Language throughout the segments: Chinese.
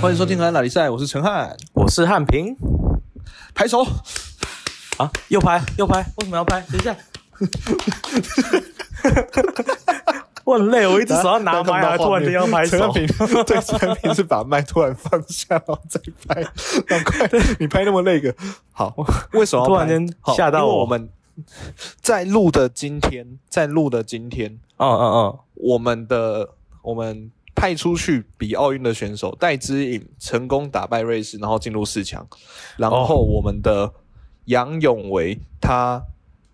欢迎收听《荷兰拉力赛》，我是陈汉，我是汉平。拍手啊！又拍又拍，为什么要拍？等一下，我很累，我一直手要拿麦，突然间要拍手。陈汉平对，陈汉平是把麦突然放下，然后再拍。赶快，你拍那么累个好？为什么突然间吓到我们？在录的今天，在录的今天，嗯嗯嗯，我们的我们。派出去比奥运的选手戴之颖成功打败瑞士，然后进入四强。然后我们的杨永维，他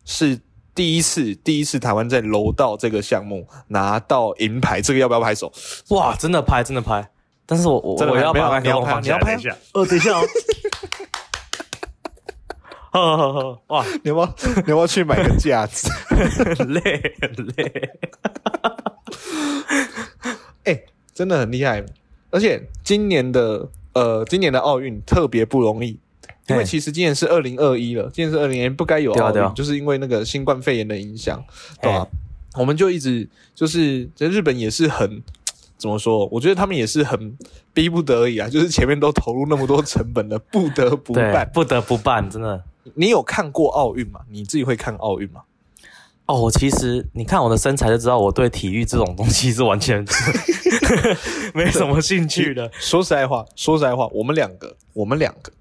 是第一次，第一次台湾在柔道这个项目拿到银牌，这个要不要拍手？哇，真的拍，真的拍！但是我我我要拍，你要拍，你要拍一下。呃，等一下哦。呵呵呵，哇，你要不要，你要不要去买个架子？很累，很累。哎。真的很厉害，而且今年的呃，今年的奥运特别不容易，因为其实今年是二零二一了，今年是二零年不该有奥运，就是因为那个新冠肺炎的影响，对吧？我们就一直就是在日本也是很 怎么说？我觉得他们也是很逼不得已啊，就是前面都投入那么多成本了，不得不办，不得不办，真的。你有看过奥运吗？你自己会看奥运吗？哦，我其实你看我的身材就知道，我对体育这种东西是完全 没什么兴趣的。说实在话，说实在话，我们两个，我们两个。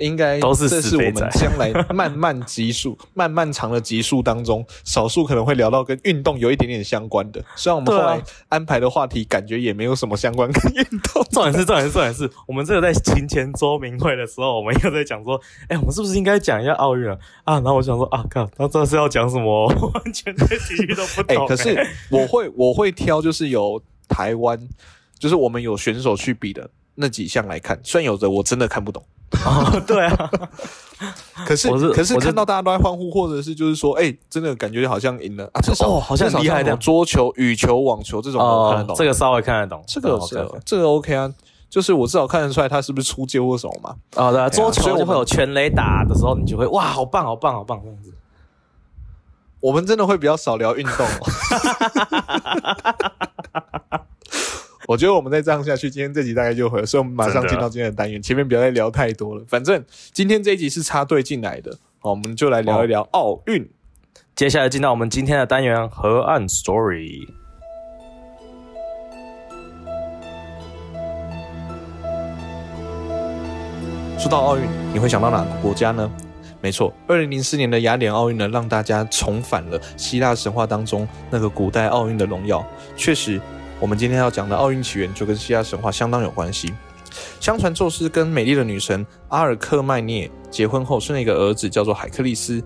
应该都是这是我们将来慢慢集数、慢慢长的集数当中，少数可能会聊到跟运动有一点点相关的。虽然我们后来安排的话题感觉也没有什么相关跟运动。重点是重点是重点是我们这个在勤前周明会的时候，我们又在讲说，哎，我们是不是应该讲一下奥运啊？啊，然后我想说啊，靠，他这是要讲什么？完全对体育都不懂。可是我会我会挑，就是有台湾，就是我们有选手去比的那几项来看。虽然有的我真的看不懂。哦，对啊，可是可是看到大家都在欢呼，或者是就是说，哎，真的感觉好像赢了啊！至少好像厉害的桌球、羽球、网球这种我看得懂，这个稍微看得懂，这个这个 OK 啊，就是我至少看得出来他是不是出界或什么嘛。啊，对，桌球就会有全垒打的时候，你就会哇，好棒，好棒，好棒这样子。我们真的会比较少聊运动。我觉得我们再这样下去，今天这集大概就会，所以我们马上进到今天的单元。前面不要再聊太多了，反正今天这一集是插队进来的，好，我们就来聊一聊奥运。接下来进到我们今天的单元河岸 story。说到奥运，你会想到哪个国家呢？没错，二零零四年的雅典奥运呢，让大家重返了希腊神话当中那个古代奥运的荣耀。确实。我们今天要讲的奥运起源就跟希腊神话相当有关系。相传宙斯跟美丽的女神阿尔克迈涅结婚后生了一个儿子，叫做海克利斯。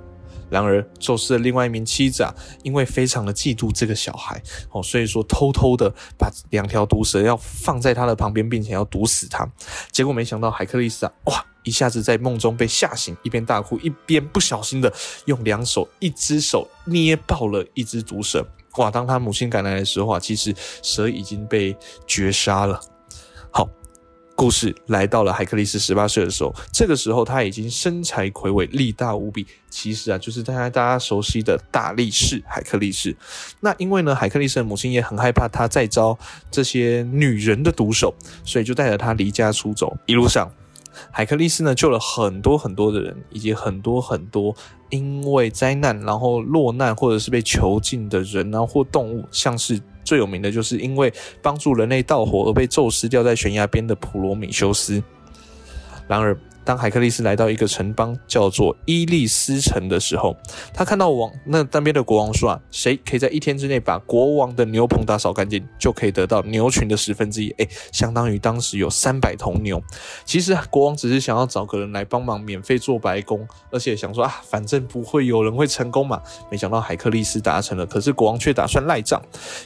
然而，宙斯的另外一名妻子啊，因为非常的嫉妒这个小孩哦，所以说偷偷的把两条毒蛇要放在他的旁边，并且要毒死他。结果没想到海克利斯啊，哇，一下子在梦中被吓醒，一边大哭，一边不小心的用两手，一只手捏爆了一只毒蛇。哇！当他母亲赶来的时候啊，其实蛇已经被绝杀了。好，故事来到了海克力斯十八岁的时候，这个时候他已经身材魁伟，力大无比。其实啊，就是大家大家熟悉的大力士海克力士。那因为呢，海克力斯的母亲也很害怕他再招这些女人的毒手，所以就带着他离家出走。一路上。海克力斯呢救了很多很多的人，以及很多很多因为灾难然后落难或者是被囚禁的人啊或动物，像是最有名的就是因为帮助人类盗火而被宙斯吊在悬崖边的普罗米修斯。然而。当海克力斯来到一个城邦叫做伊利斯城的时候，他看到王那那边的国王说啊，谁可以在一天之内把国王的牛棚打扫干净，就可以得到牛群的十分之一，哎，相当于当时有三百头牛。其实啊国王只是想要找个人来帮忙，免费做白工，而且想说啊，反正不会有人会成功嘛。没想到海克力斯达成了，可是国王却打算赖账，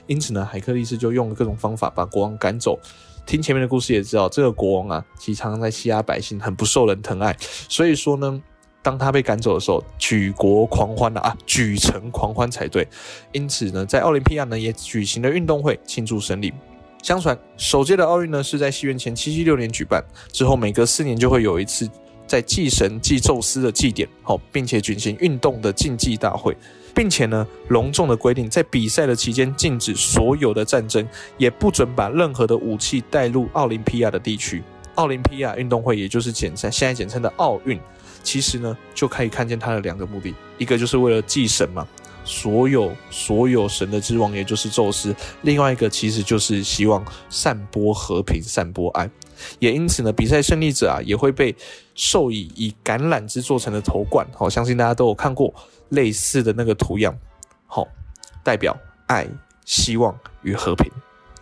因此呢，海克力斯就用了各种方法把国王赶走。听前面的故事也知道，这个国王啊，其实常常在欺压百姓，很不受人疼爱。所以说呢，当他被赶走的时候，举国狂欢了啊，举城狂欢才对。因此呢，在奥林匹亚呢也举行了运动会庆祝胜利。相传首届的奥运呢是在西元前七七六年举办，之后每隔四年就会有一次在祭神祭宙斯的祭典，好，并且举行运动的竞技大会。并且呢，隆重的规定，在比赛的期间禁止所有的战争，也不准把任何的武器带入奥林匹亚的地区。奥林匹亚运动会，也就是简称现在简称的奥运，其实呢，就可以看见它的两个目的，一个就是为了祭神嘛，所有所有神的之王，也就是宙斯；另外一个其实就是希望散播和平、散播爱。也因此呢，比赛胜利者啊，也会被授以以橄榄枝做成的头冠。好，相信大家都有看过类似的那个图样，好，代表爱、希望与和平。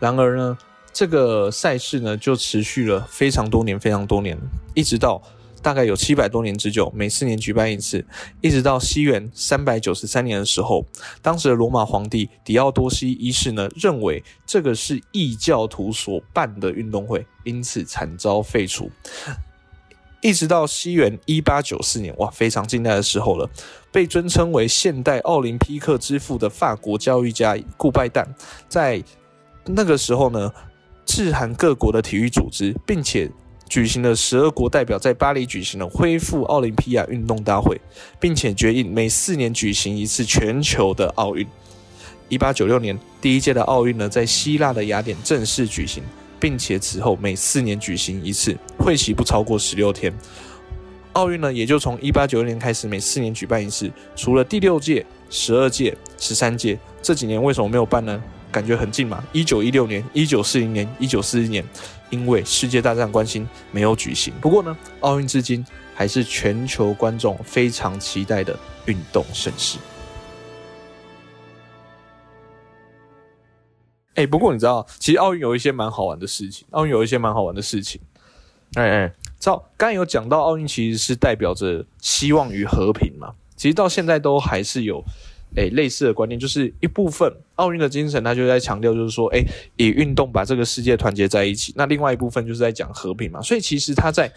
然而呢，这个赛事呢，就持续了非常多年，非常多年，一直到大概有七百多年之久，每四年举办一次，一直到西元三百九十三年的时候，当时的罗马皇帝狄奥多西一世呢，认为这个是异教徒所办的运动会，因此惨遭废除。一直到西元一八九四年，哇，非常近代的时候了，被尊称为现代奥林匹克之父的法国教育家顾拜旦，在那个时候呢，致函各国的体育组织，并且举行了十二国代表在巴黎举行了恢复奥林匹亚运动大会，并且决议每四年举行一次全球的奥运。一八九六年，第一届的奥运呢，在希腊的雅典正式举行，并且此后每四年举行一次，会期不超过十六天。奥运呢，也就从一八九六年开始，每四年举办一次。除了第六届、十二届、十三届这几年为什么没有办呢？感觉很近嘛。一九一六年、一九四零年、一九四一年，因为世界大战关系没有举行。不过呢，奥运至今还是全球观众非常期待的运动盛事。哎，不过你知道，其实奥运有一些蛮好玩的事情。奥运有一些蛮好玩的事情。哎哎，知道刚才有讲到，奥运其实是代表着希望与和平嘛。其实到现在都还是有诶类似的观念，就是一部分奥运的精神，它就在强调，就是说，诶以运动把这个世界团结在一起。那另外一部分就是在讲和平嘛。所以其实它在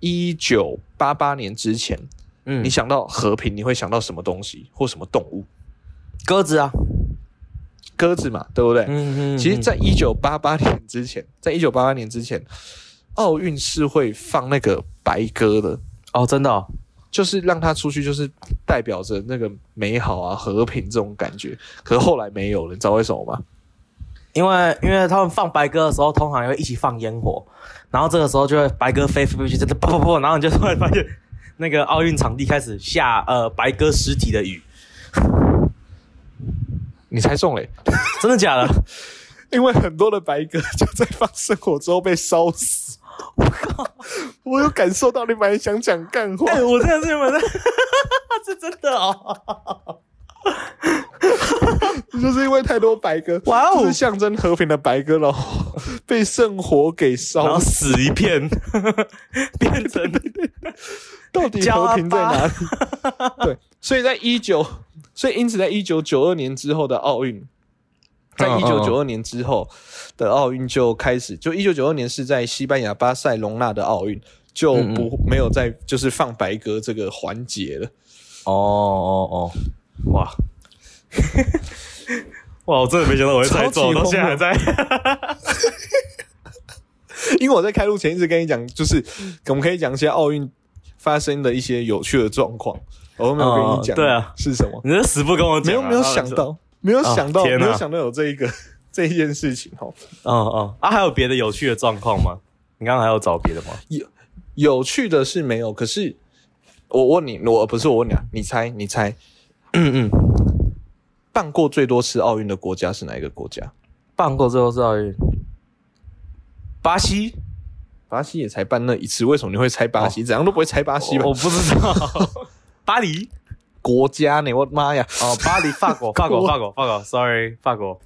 一九八八年之前，嗯你想到和平，你会想到什么东西或什么动物？鸽子啊，鸽子嘛，对不对？嗯嗯其实，在一九八八年之前，在一九八八年之前，奥运是会放那个白鸽的，哦，真的、哦，就是让它出去，就是代表着那个美好啊、和平这种感觉。可是后来没有了，你知道为什么吗？因为因为他们放白鸽的时候，通常也会一起放烟火，然后这个时候就会白鸽飞飞飞去，真的砰砰砰，然后你就突然发现那个奥运场地开始下呃白鸽尸体的雨，你猜中嘞，真的假的？因为很多的白鸽就在放生火之后被烧死。我靠！我有感受到你本来想讲干货，哎、我真的是有本在，是真的哦。就是因为太多白鸽，哇哦就是象征和平的白鸽，然后 被圣火给然烧死。一片，变成到底和平在哪里？对，所以在一九，所以因此在一九九二年之后的奥运，在嗯一九九二年之后的奥运就开始，就一九九二年是在西班牙巴塞隆纳的奥运，就嗯不没有在就是放白鸽这个环节了。哦哦哦，哇！哇！我真的没想到我会猜中，到现在还在。因为我在开录前一直跟你讲，就是我们可以讲一些奥运发生的一些有趣的状况，我都没有跟你讲，哦对啊是什么？你是死不跟我讲啊、没有没有想到，没有想到，哦没有想到有这一个这一件事情哦。嗯嗯啊，还有别的有趣的状况吗？你刚刚还有找别的吗？有趣的是没有，可是我问你，我不是我问你啊，你猜，你猜，嗯嗯，办过最多次奥运的国家是哪一个国家？办过最多次奥运，巴西，巴西也才办那一次，为什么你会猜巴西？怎样都不会猜巴西吧我？我不知道，巴黎国家呢？我的妈呀！哦，巴黎，法国，法国，法国，法国，sorry，法国，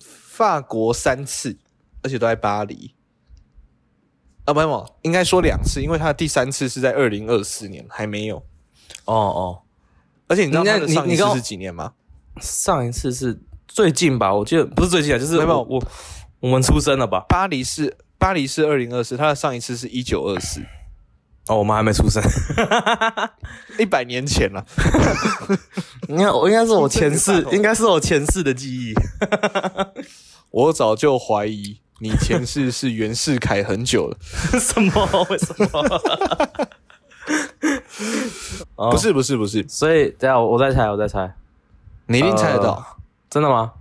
法国三次，而且都在巴黎。啊，没有没有，应该说两次，因为他的第三次是在二零二四年，还没有。哦哦，而且你知道你那他的上一次是几年吗？上一次是最近吧？我记得不是最近啊，就是没有我我我们出生了吧？巴黎是巴黎是二零二四，他的上一次是一九二四，哦，我们还没出生。一百年前了。你看我应该是我前世应该是我前世的记忆。我早就怀疑你前世是袁世凯很久了。什么？为什么？哦 不是不是不是，所以等一下我我再猜，我再猜。你一定猜得到。呃真的吗？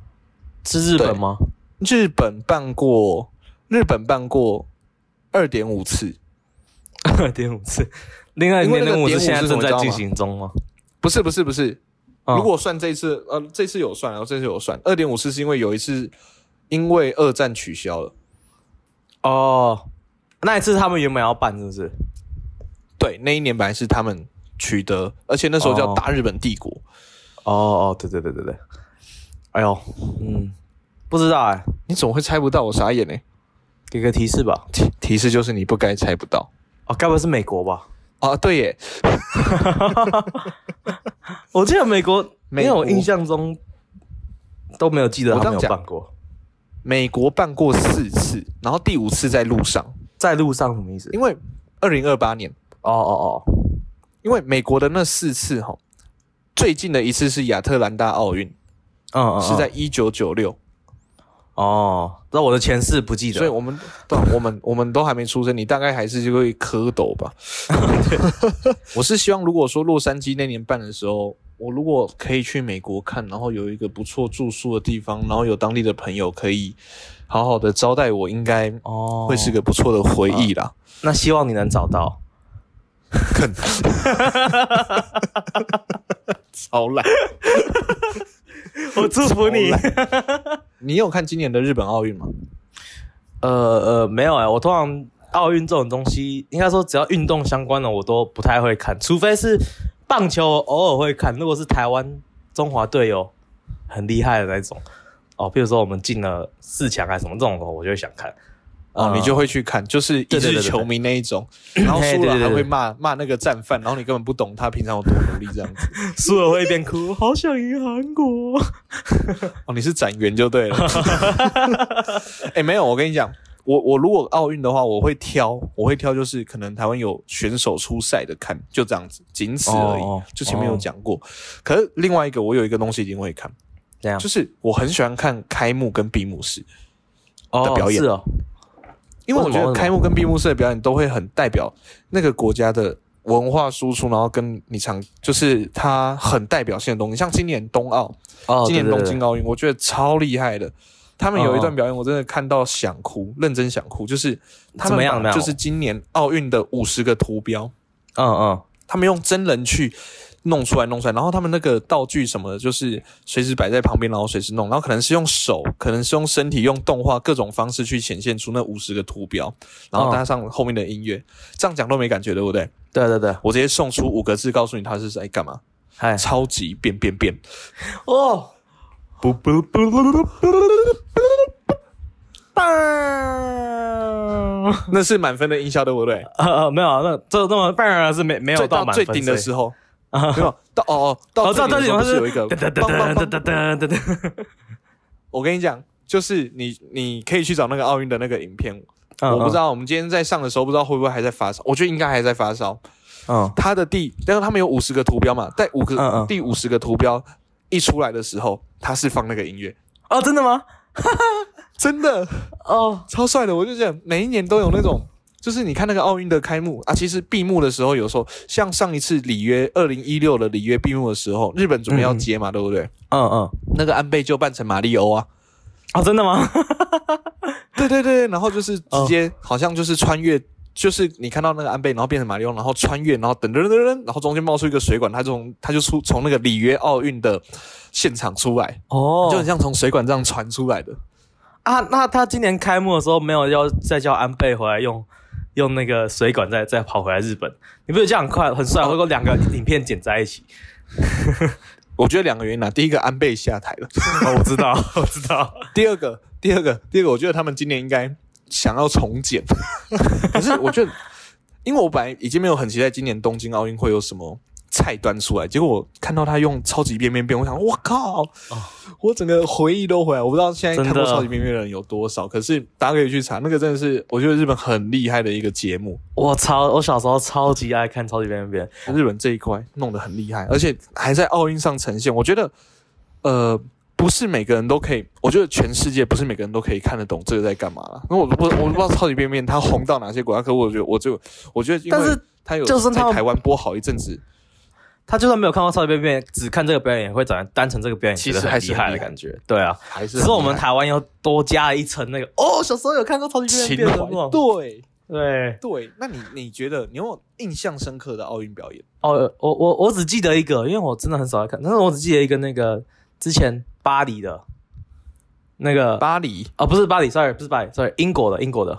是日本吗？日本办过，日本办过二点五次，二点五次，另外一因为那个点五次点五是现在正在进行中吗？不是不是不是。嗯如果算这一次，呃，这次有算，然后这次有算，二点五次是因为有一次因为二战取消了。哦，那一次他们原本要办是不是？对，那一年本来是他们取得，而且那时候叫哦大日本帝国。哦哦，对对对对对，哎呦，嗯，不知道哎、你怎么会猜不到？我傻眼呢、给个提示吧。提提示就是你不该猜不到哦，该不会是美国吧？啊！对耶，我记得美国，美国因为我印象中都没有记得他们有办过。美国办过四次，然后第五次在路上，在路上什么意思？因为二零二八年，哦哦哦因为美国的那四次哈，最近的一次是亚特兰大奥运，哦，嗯嗯，是在一九九六，哦，那我的前世不记得，所以我们对我们我们都还没出生，你大概还是就会蝌蚪吧。我是希望，如果说洛杉矶那年办的时候，我如果可以去美国看，然后有一个不错住宿的地方，然后有当地的朋友可以好好的招待我，应该哦，会是个不错的回忆啦。那希望你能找到。超烂！我祝福你。你有看今年的日本奥运吗？呃呃，没有哎、我通常奥运这种东西，应该说只要运动相关的我都不太会看，除非是棒球，偶尔会看。如果是台湾中华队有很厉害的那种，哦，比如说我们进了四强还是什么这种的，我就会想看。哦，嗯你就会去看，就是一对对对对日球迷那一种，然后输了还会骂骂那个战犯，然后你根本不懂他平常有多努力这样子。输了会一边哭，好想赢韩国。哦，你是展员就对了。哎、没有，我跟你讲，我我如果奥运的话，我会挑，我会挑，就是可能台湾有选手出赛的看，就这样子，仅此而已。就前面有讲过。可是另外一个，我有一个东西一定会看，这样就是我很喜欢看开幕跟闭幕式，哦的表演是哦，因为我觉得开幕跟闭幕式的表演都会很代表那个国家的。文化输出，然后跟你常就是它很代表性的东西，像今年冬奥，哦，今年东京奥运，我觉得超厉害的。他们有一哦段表演，我真的看到想哭，认真想哭。就是他们把就是今年奥运的五十个图标，嗯嗯，他们用真人去弄出来，弄出来，然后他们那个道具什么的，就是随时摆在旁边，然后随时弄，然后可能是用手，可能是用身体，用动画各种方式去显现出那五十个图标，然后哦搭上后面的音乐，这样讲都没感觉，对不对？对对对，我直接送出五个字，告诉你他是在干嘛，嗨，超级变变变。哦，不不不不不不棒，那是满分的音效，对不对？呃呃，没有，那这那么棒是没没有最到最顶的时候，候，没有到哦哦，到哦，最顶的时候不是有一个噔噔噔噔噔噔噔，我跟你讲，就是你你可以去找那个奥运的那个影片，嗯我不知，道我们今天在上的时候，不知道会不会还在发烧，我觉得应该还在发烧。嗯它的第，但是他们有五十个图标嘛，在五个、第五十个图标一出来的时候，它是放那个音乐，哦，真的吗？真的哦，超帅的。我就觉得每一年都有那种。就是你看那个奥运的开幕啊，其实闭幕的时候，有时候像上一次里约二零一六的里约闭幕的时候，日本准备要接嘛，对不对？嗯嗯，那个安倍就扮成马里欧啊，哦，真的吗？对对对，然后就是直接好像就是穿越，就是你看到那个安倍，然后变成马里奥，然后穿越，然后噔噔噔噔，然后中间冒出一个水管，他就从他就出从那个里约奥运的现场出来，哦就很像从水管这样传出来的。啊，那他今年开幕的时候没有要再叫安倍回来用用那个水管再再跑回来日本？你不是这样很快很帅？我果两个影片剪在一起，我觉得两个原因啊，第一个安倍下台了，哦，我知道，我知道，第二个，第二个，第二个，我觉得他们今年应该想要重剪，可是我觉得，因为我本来已经没有很期待今年东京奥运会有什么菜端出来，结果我看到他用超级变变变，我想，我靠，我整个回忆都回来。我不知道现在看过超级变变的人有多少，可是大家可以去查，那个真的是我觉得日本很厉害的一个节目。我超我小时候超级爱看超级变变变，日本这一块弄得很厉害，而且还在奥运上呈现。我觉得，呃，不是每个人都可以，我觉得全世界不是每个人都可以看得懂这个在干嘛了。因为我不我不知道超级变变它红到哪些国家，可我觉得我就我觉得，因为但是它有就是在台湾播好一阵子，他就算没有看过超级变变，只看这个表演，也会转单纯这个表演，其实很厉害的感觉。对啊，还是只是我们台湾又多加了一层那个哦，小时候有看过超级变情变变的怀，对对。对。那你你觉得你有没有印象深刻的奥运表演？哦，我我我只记得一个，因为我真的很少在看，但是我只记得一个那个之前巴黎的，那个巴黎哦，不是巴黎，sorry，不是巴黎，sorry，英国的，英国的，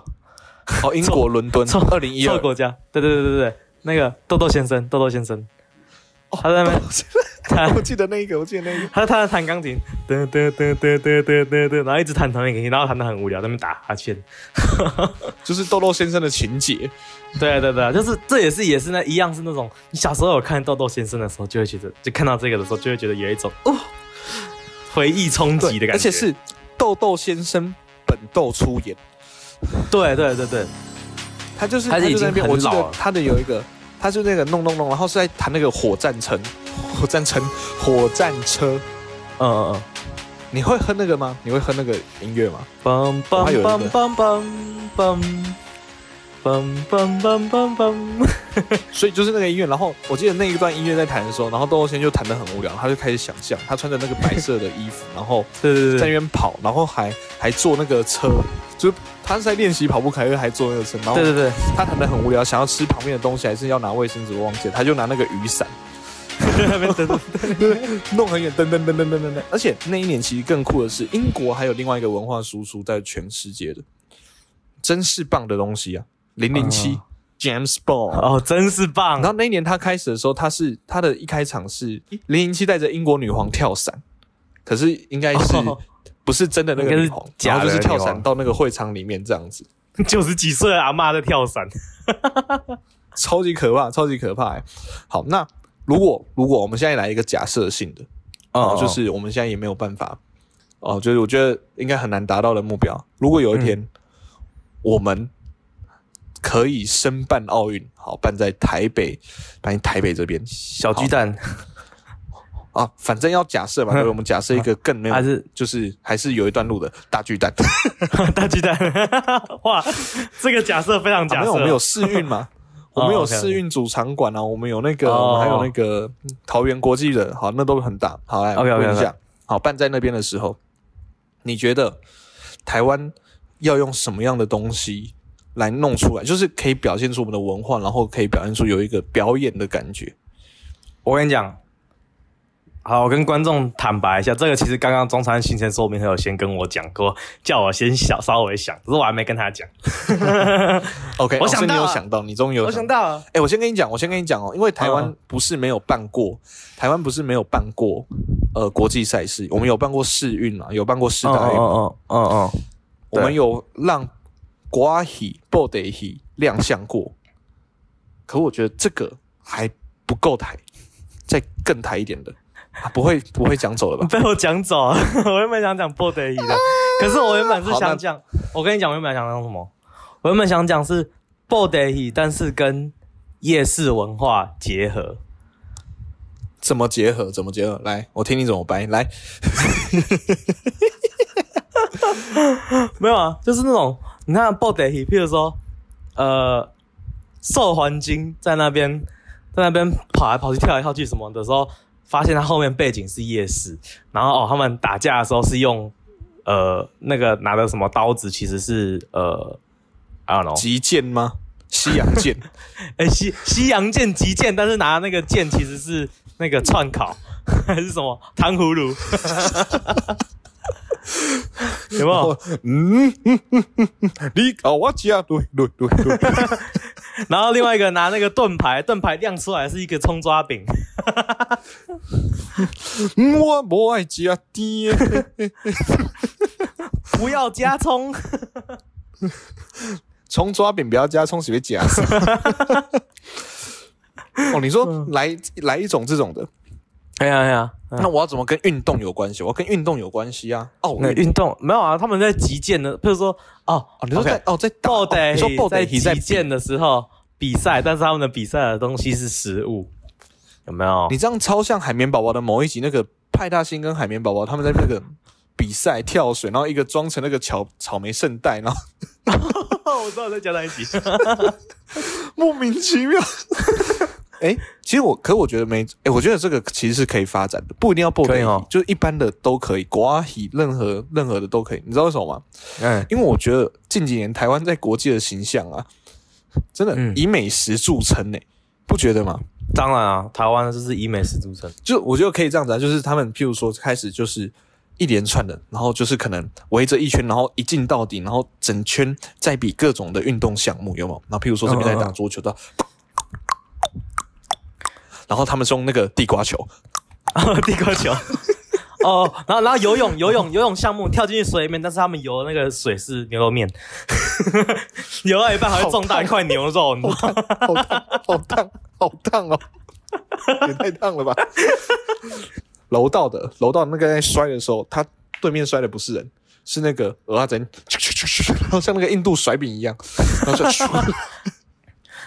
哦，英国 伦敦错，二零一二国家，对对对对对，那个豆豆先生，豆豆先生，他在那边，他我记得那一个，我记得那一个。他他在弹钢琴，噔噔噔噔噔噔噔噔，然后一直弹同一个音，然后弹的很无聊，在那边打哈欠。就是豆豆先生的情节，对对对，就是这也是也是那一样是那种你小时候有看豆豆先生的时候，就会觉得就看到这个的时候，就会觉得有一种哦回忆冲击的感觉，而且是豆豆先生本豆出演，对对对对，他就是他已经就在那边，我记他的有一个，他就那个弄弄弄，然后是在弹那个火战车，火战车，火战车。嗯嗯嗯。你会哼那个吗？你会哼那个音乐吗？梆梆梆梆梆梆梆梆梆所以就是那个音乐，然后我记得那一段音乐在弹的时候，然后豆豆先就弹得很无聊，他就开始想象他穿着那个白色的衣服，然后 在那边跑，然后还还坐那个车，就是他是在练习跑步，凯瑞还坐那个车，然后对对对，他弹得很无聊，想要吃旁边的东西，还是要拿卫生纸，我忘记了，他就拿那个雨伞那边等等，弄很远，噔噔噔噔噔噔噔。而且那一年其实更酷的是，英国还有另外一个文化输出在全世界的，真是棒的东西啊！零零七 James Bond。哦，真是棒然！后那一年他开始的时候，他是他的一开场是零零七带着英国女皇跳伞，可是应该是哦不是真的那个假后就是跳伞到那个会场里面这样子，九 十几岁的阿妈在跳伞，超级可怕，超级可怕、欸。好，那如果如果我们现在来一个假设性的，哦，就是我们现在也没有办法，哦，就是我觉得应该很难达到的目标。如果有一天、我们可以申办奥运，好办在台北，办在台北这边。小巨蛋啊，反正要假设嘛，对不对我们假设一个更没有，还是就是还是有一段路的大巨蛋。大巨蛋，哇，这个假设非常假设。啊没有，我们有试运嘛，我们有试运主场馆啊，我们有那个，哦我们还有那个嗯桃园国际的，好，那都很大。好，来 OK，OK，OK 问一下，好，办在那边的时候，你觉得台湾要用什么样的东西来弄出来，就是可以表现出我们的文化，然后可以表现出有一个表演的感觉？我跟你讲，好，我跟观众坦白一下，这个其实刚刚中餐行程说明他有先跟我讲过，叫我先小稍微想，可是我还没跟他讲。OK，我想到了。有想到，你终于有我想到了，哎、我先跟你讲，我先跟你讲哦，因为台湾嗯。不是没有办过，台湾不是没有办过呃国际赛事，我们有办过世运啊，有办过世嗯大运，嗯嗯嗯嗯我们有让国阿喜、布袋戏亮相过，可我觉得这个还不够台，再更台一点的，啊、不会不会讲走了吧嗯，？被我讲走了。我原本想讲波德伊的，可是我原本是想讲，我跟你讲，我原本想讲什么？我原本想讲是波德伊，但是跟夜市文化结合。怎么结合？怎么结合？来，我听你怎么掰。来，没有啊，就是那种你看 o d y 譬如说，呃，受环金在那边在那边跑来跑去、跳来跳去什么的时候，发现他后面背景是夜市，然后哦，他们打架的时候是用呃那个拿的什么刀子，其实是呃，I don't know，击剑吗？西洋剑？哎西西洋剑极剑，但是拿那个剑其实是那个串烤 还是什么糖葫芦，有没有？嗯，嗯嗯嗯嗯你搞我家，对对对对。然后另外一个拿那个盾牌，盾牌亮出来是一个葱抓饼，嗯我不爱加甜。不要加葱。葱抓饼不要加葱，随便加。哦，你说来来一种这种的，哎呀哎呀，那我要怎么跟运动有关系？我要跟运动有关系啊！哦那运运动没有啊？他们在击剑的，譬如说哦哦，你说在哦在打哦爆得你说爆在击剑的时候比赛，但是他们的比赛的东西是食物，有没有？你这样超像海绵宝宝的某一集，那个派大星跟海绵宝宝他们在那个比赛跳水，然后一个装成那个草草莓圣代，然后 我知道在讲哪一集。莫名其妙。哎，其实我，可我觉得没，哎，我觉得这个其实是可以发展的，不一定要波可以哦就是一般的都可以，国喜任何任何的都可以。你知道为什么吗？嗯，因为我觉得近几年台湾在国际的形象啊，真的嗯以美食著称呢、不觉得吗？当然啊，台湾就是以美食著称。就我觉得可以这样子啊，就是他们譬如说开始就是一连串的，然后就是可能围着一圈，然后一进到底，然后整圈再比各种的运动项目，有没有？然后譬如说这边在打桌球的，然后他们是用那个地瓜球，地瓜球。哦，然后然后游泳游泳游泳项目跳进去水里面，但是他们游的那个水是牛肉面，游到一半还会撞到一块牛肉，你知道吗？好烫，好烫，好烫哦，也太烫了吧！楼道的楼道那个在摔的时候，他对面摔的不是人，是那个鹅阿珍，然后像那个印度甩饼一样，然后就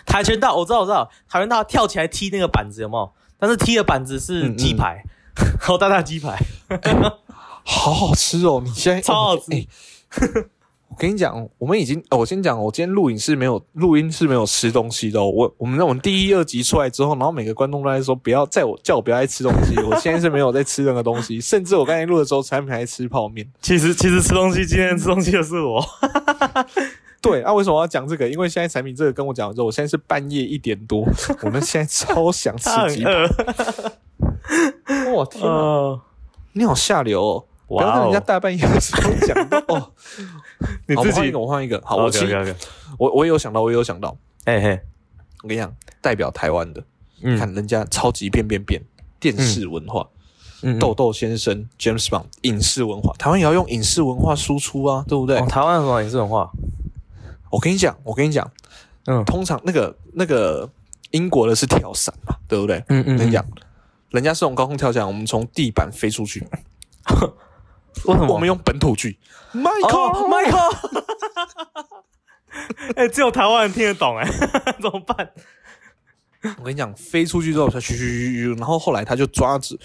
跆拳道我知道我知道，跆拳道跳起来踢那个板子有没有？但是踢的板子是鸡排，好大大鸡排，好好吃哦！你现在超好吃哎我跟你讲，我们已经，哦我先讲，我今天录影是没有录音是没有吃东西的、哦。我我们那我们第一、二集出来之后，然后每个观众都在说不要在我叫我不要再吃东西。我现在是没有在吃任何东西，甚至我刚才录的时候，产品还吃泡面。其实其实吃东西，今天吃东西的是我。对啊，为什么我要讲这个？因为现在产品这个跟我讲之后，我现在是半夜一点多，我们现在超想吃鸡排。饿，哇天啊，呃，你好下流哦！不要跟人家大半夜的时候讲到哦。你自己好我换一个。好，我 OK 其 OK 我我也有想到，我也有想到。嘿嘿，我跟你讲，代表台湾的，嗯看人家超级变变变，电视文化，嗯豆豆先生 James Bond 影视文化，台湾也要用影视文化输出啊，对不对？哦，台湾有什么影视文化？我跟你讲，我跟你讲，嗯通常那个那个英国的是跳伞嘛，对不对？嗯嗯我跟你讲，人家是从高空跳伞，我们从地板飞出去，为什么？我们用本土剧，Michael，、哦，Michael，哎、只有台湾人听得懂哎，怎么办？我跟你讲，飞出去之后，它咻咻咻咻，然后后来他就抓住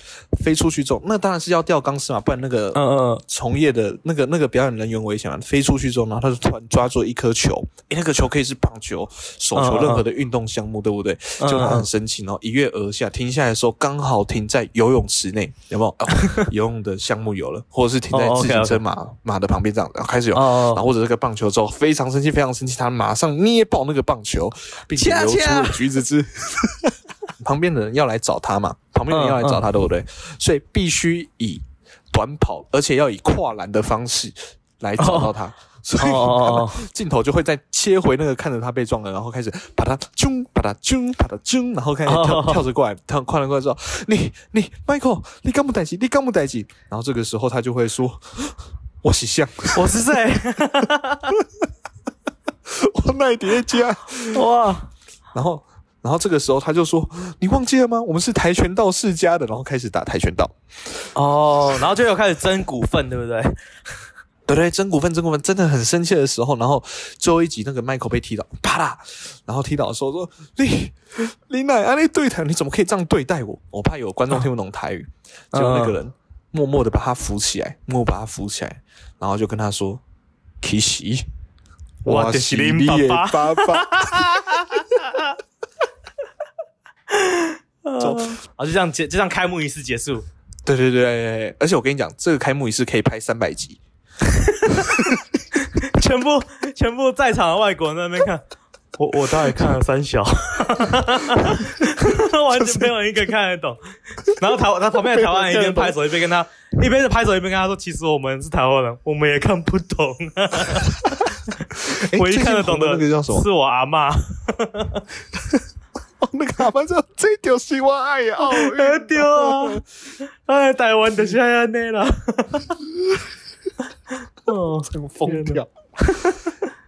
飞出去之后，那当然是要吊钢丝嘛，不然那个嗯嗯从业的那个那个表演人员危险嘛，飞出去之后，然后他就突然抓住一颗球，诶，那个球可以是棒球、手球，任何的运动项目，对不对？嗯就他很生气，然后一跃而下，停下来的时候刚好停在游泳池内，有没有？哦、游泳的项目有了，或者是停在哦自行车马马的旁边这样，然后开始有。哦然后或者这个棒球之后非常生气，非常生气，他马上捏爆那个棒球，并且流出橘子汁。旁边的人要来找他嘛，旁边的人要来找他，嗯对不对？所以必须以短跑，而且要以跨栏的方式来找到他。所以镜头就会再切回那个看着他被撞了，然后开始把他啾，把他啾，把他啾，然后开始跳、着过来，跳跨栏过来之后，你你 Michael，你干不带起，你干不带起？然后这个时候他就会说：“我是像，我是谁？我奈蝶家。”哇，然后，然后这个时候他就说：“你忘记了吗？我们是跆拳道世家的。”然后开始打跆拳道。哦，然后就有开始争股份，对不对？对 对，争股份，争股份，真的很生气的时候，然后最后一集那个麦克被踢倒，啪啦，然后踢倒的时候说：“你你奶啊，你对台，你怎么可以这样对待我？”我怕有观众听不懂台语，结果那个人默默的把他扶起来，默默把他扶起来，然后就跟他说：“其实我就是恁你的爸爸爸。走啊，就这样结，就这样开幕仪式结束。对对对对，而且我跟你讲，这个开幕仪式可以拍三百集。全部全部在场的外国人在那边看，我我大概看了三小，完全没有一个看得懂。然后台他旁边的台湾人一边拍手一边跟他，一边是拍手一边跟他说，其实我们是台湾人，我们也看不懂。诶唯一看得懂的那个叫什么？是我阿妈。哦，那个阿妈说：“这就是我爱的 奥运。”对啊，哎，台湾就是安尼啦。哦，这个疯掉。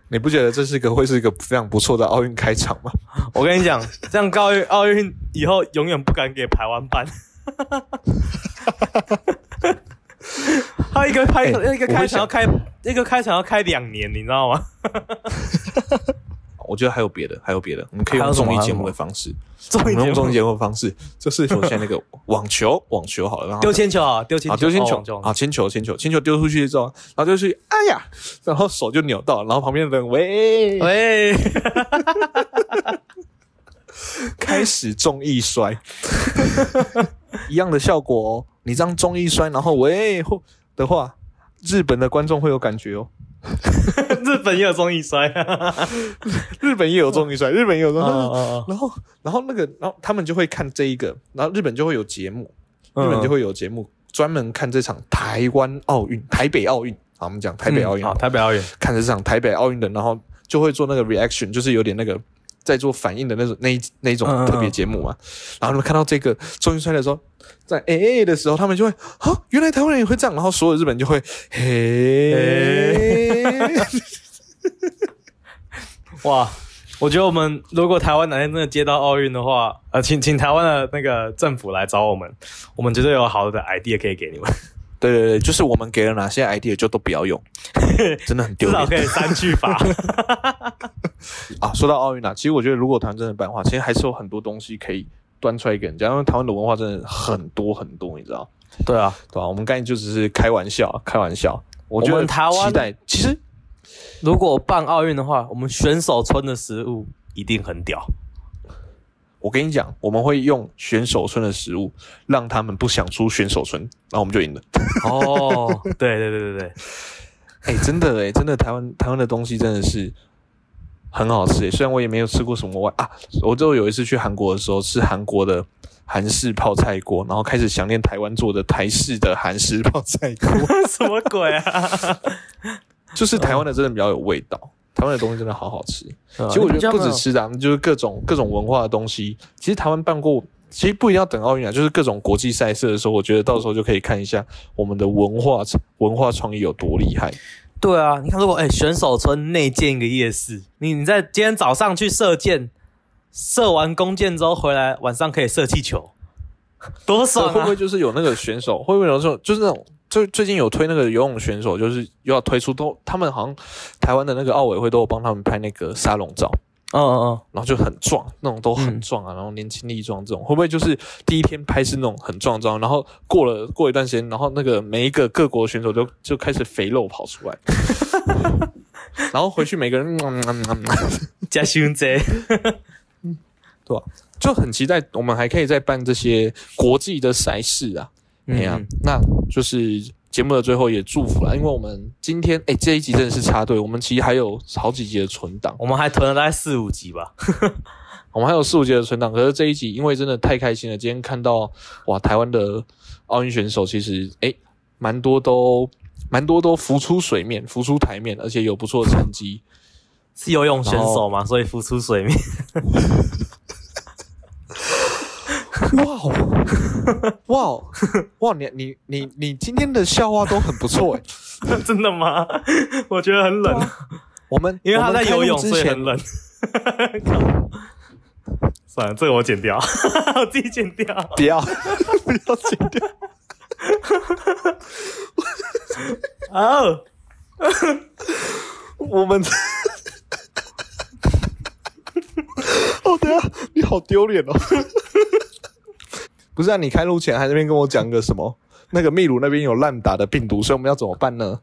你不觉得这是一个会是一个非常不错的奥运开场吗？我跟你讲，这样奥运奥运以后永远不敢给台湾办。他一个开、哎一个开场要开一个开场要开两年，你知道吗？我觉得还有别的，还有别的，我们可以用综艺节目的方式，综艺节目？综艺节目的方式，就是首先那个 网球，网球好了，然后丢铅球啊，丢铅啊，球，丢铅球啊，铅球，铅球，铅球丢出去之后，然后丢出去，哎呀，然后手就扭到，然后旁边的人喂，喂，开始重易摔，一样的效果哦。你这样重一摔，然后喂或的话，日本的观众会有感觉哦。日本也有综艺摔，日本也有重一摔，日本也有重一摔。哦哦然后，然后那个，然后他们就会看这一个，然后日本就会有节目，日嗯本就会有节目专门看这场台湾奥运、台北奥运。好，我们讲台北奥运，好，台北奥运，看这场台北奥运的，然后就会做那个 reaction，就是有点那个在做反应的那种那一那一种特别节目嘛。然后他们看到这个终于出来的时候，在 A A 的时候，他们就会啊，原来台湾人也会这样，然后所有日本人就会嘿，哇！我觉得我们如果台湾哪天真的接到奥运的话，呃，请请台湾的那个政府来找我们，我们绝对有好的 idea 可以给你们，对对对，就是我们给了哪些 idea 就都不要用，真的很丢脸至少可以三句法。啊。说到奥运啊，其实我觉得如果台湾真的办的话，其实还是有很多东西可以端出来给人家，因为台湾的文化真的很多很多，你知道。对啊，对啊？我们刚才就只是开玩笑，开玩笑。我觉得们台湾期待，其实如果办奥运的话，我们选手村的食物一定很屌。我跟你讲，我们会用选手村的食物，让他们不想出选手村，然后我们就赢了。哦，对对对对对，哎、真的哎、真的台湾台湾的东西真的是很好吃哎、虽然我也没有吃过什么外啊，我就有一次去韩国的时候吃韩国的韩式泡菜锅，然后开始想念台湾做的台式的韩式泡菜锅，什么鬼啊？就是台湾的真的比较有味道。台湾的东西真的好好吃，其其实我觉得不止吃的、啊，就是各种各种文化的东西。其实台湾办过，其实不一定要等奥运啊，就是各种国际赛事的时候，我觉得到时候就可以看一下我们的文化文化创意有多厉害。对啊，你看，如果哎、选手村内建一个夜市，你你在今天早上去射箭，射完弓箭之后回来，晚上可以射气球，多爽啊！会不会就是有那个选手？会不会有这种就是那种？最最近有推那个游泳选手，就是又要推出都，他们好像台湾的那个奥委会都有帮他们拍那个沙龙照，嗯嗯嗯，然后就很壮，那种都很壮啊，然后年轻力壮这种，会不会就是第一天拍是那种很壮照，然后过了过一段时间，然后那个每一个各国选手都就开始肥肉跑出来，然后回去每个人，嗯嗯嗯嗯 加胸贼，对吧？就很期待我们还可以再办这些国际的赛事啊。哎呀、嗯那就是节目的最后也祝福了，因为我们今天哎这一集真的是插队，我们其实还有好几集的存档，我们还囤了大概四五集吧。我们还有四五集的存档，可是这一集因为真的太开心了，今天看到哇台湾的奥运选手其实哎蛮多都蛮多都浮出水面，浮出台面，而且有不错的成绩。是游泳选手嘛，所以浮出水面。哇哦，哇哦，哇！你你你你今天的笑话都很不错哎。真的吗？我觉得很冷，我们因为他在游泳，所以很冷。算了，这个我剪掉，我自己剪掉。不要不要剪掉。哦，我们，哦，等一下，你好丢脸哦！不是啊，你开路前还在那边跟我讲个什么？那个秘鲁那边有烂打的病毒，所以我们要怎么办呢？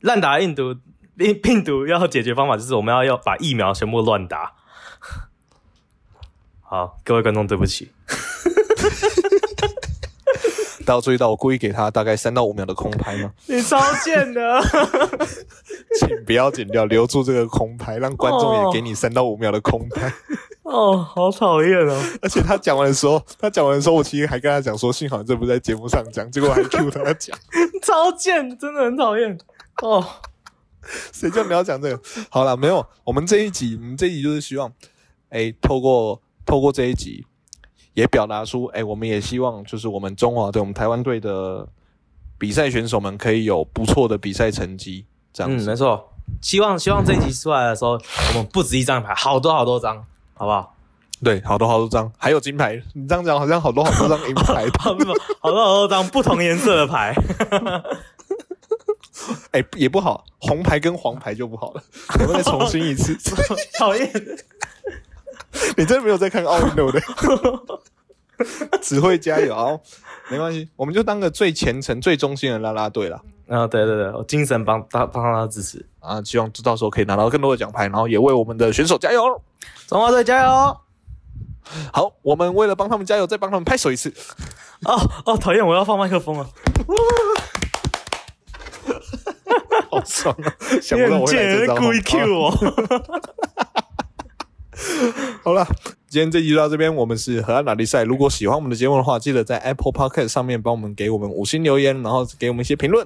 乱打病毒病病毒要解决方法就是我们要要把疫苗全部乱打。好，各位观众，对不起。大家注意到我故意给他大概三到五秒的空拍吗？你超贱的！请不要剪掉，留住这个空拍，让观众也给你三到五秒的空拍。哦，好讨厌哦！而且他讲完的时候，他讲完的时候，我其实还跟他讲说，幸好这不在节目上讲，结果我还 Q 他讲。超贱，真的很讨厌。哦，谁叫你要讲这个？好了，没有，我们这一集，我们这一集就是希望，哎，透过透过这一集，也表达出，哎，我们也希望就是我们中华队、我们台湾队的比赛选手们可以有不错的比赛成绩，这样嗯，子。没错。希望希望这一集出来的时候，我们不止一张牌，好多好多张，好不好？对，好多好多张，还有金牌。你这样讲好像好多好多张 银牌。好多好多好多张不同颜色的牌。哎，也不好，红牌跟黄牌就不好了。我们再重新一次。讨厌。你真的没有在看奥运对不对？只会加油，好，没关系，我们就当个最虔诚、最忠心的啦啦队啦。啊，对对对，我精神帮帮帮他支持，啊，希望到时候可以拿到更多的奖牌，然后也为我们的选手加油。中华队加油！好，我们为了帮他们加油，再帮他们拍手一次。哦哦，讨厌，我要放麦克风了。好爽啊！想不到我会来这招，故意 Q 我。好了，今天这集就到这边。我们是河岸拉力赛。如果喜欢我们的节目的话，记得在 Apple Podcast 上面帮我们给我们五星留言，然后给我们一些评论。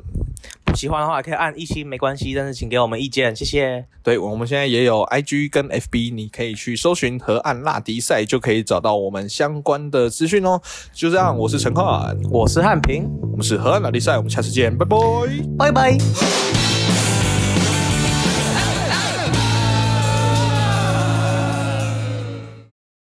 不喜欢的话可以按一星，没关系，但是请给我们意见，谢谢。对，我们现在也有 IG 跟 FB，你可以去搜寻河岸拉迪赛，就可以找到我们相关的资讯哦。就这样，我是陈汉，我是汉平，我们是河岸拉力赛，我们下次见，拜拜，拜拜。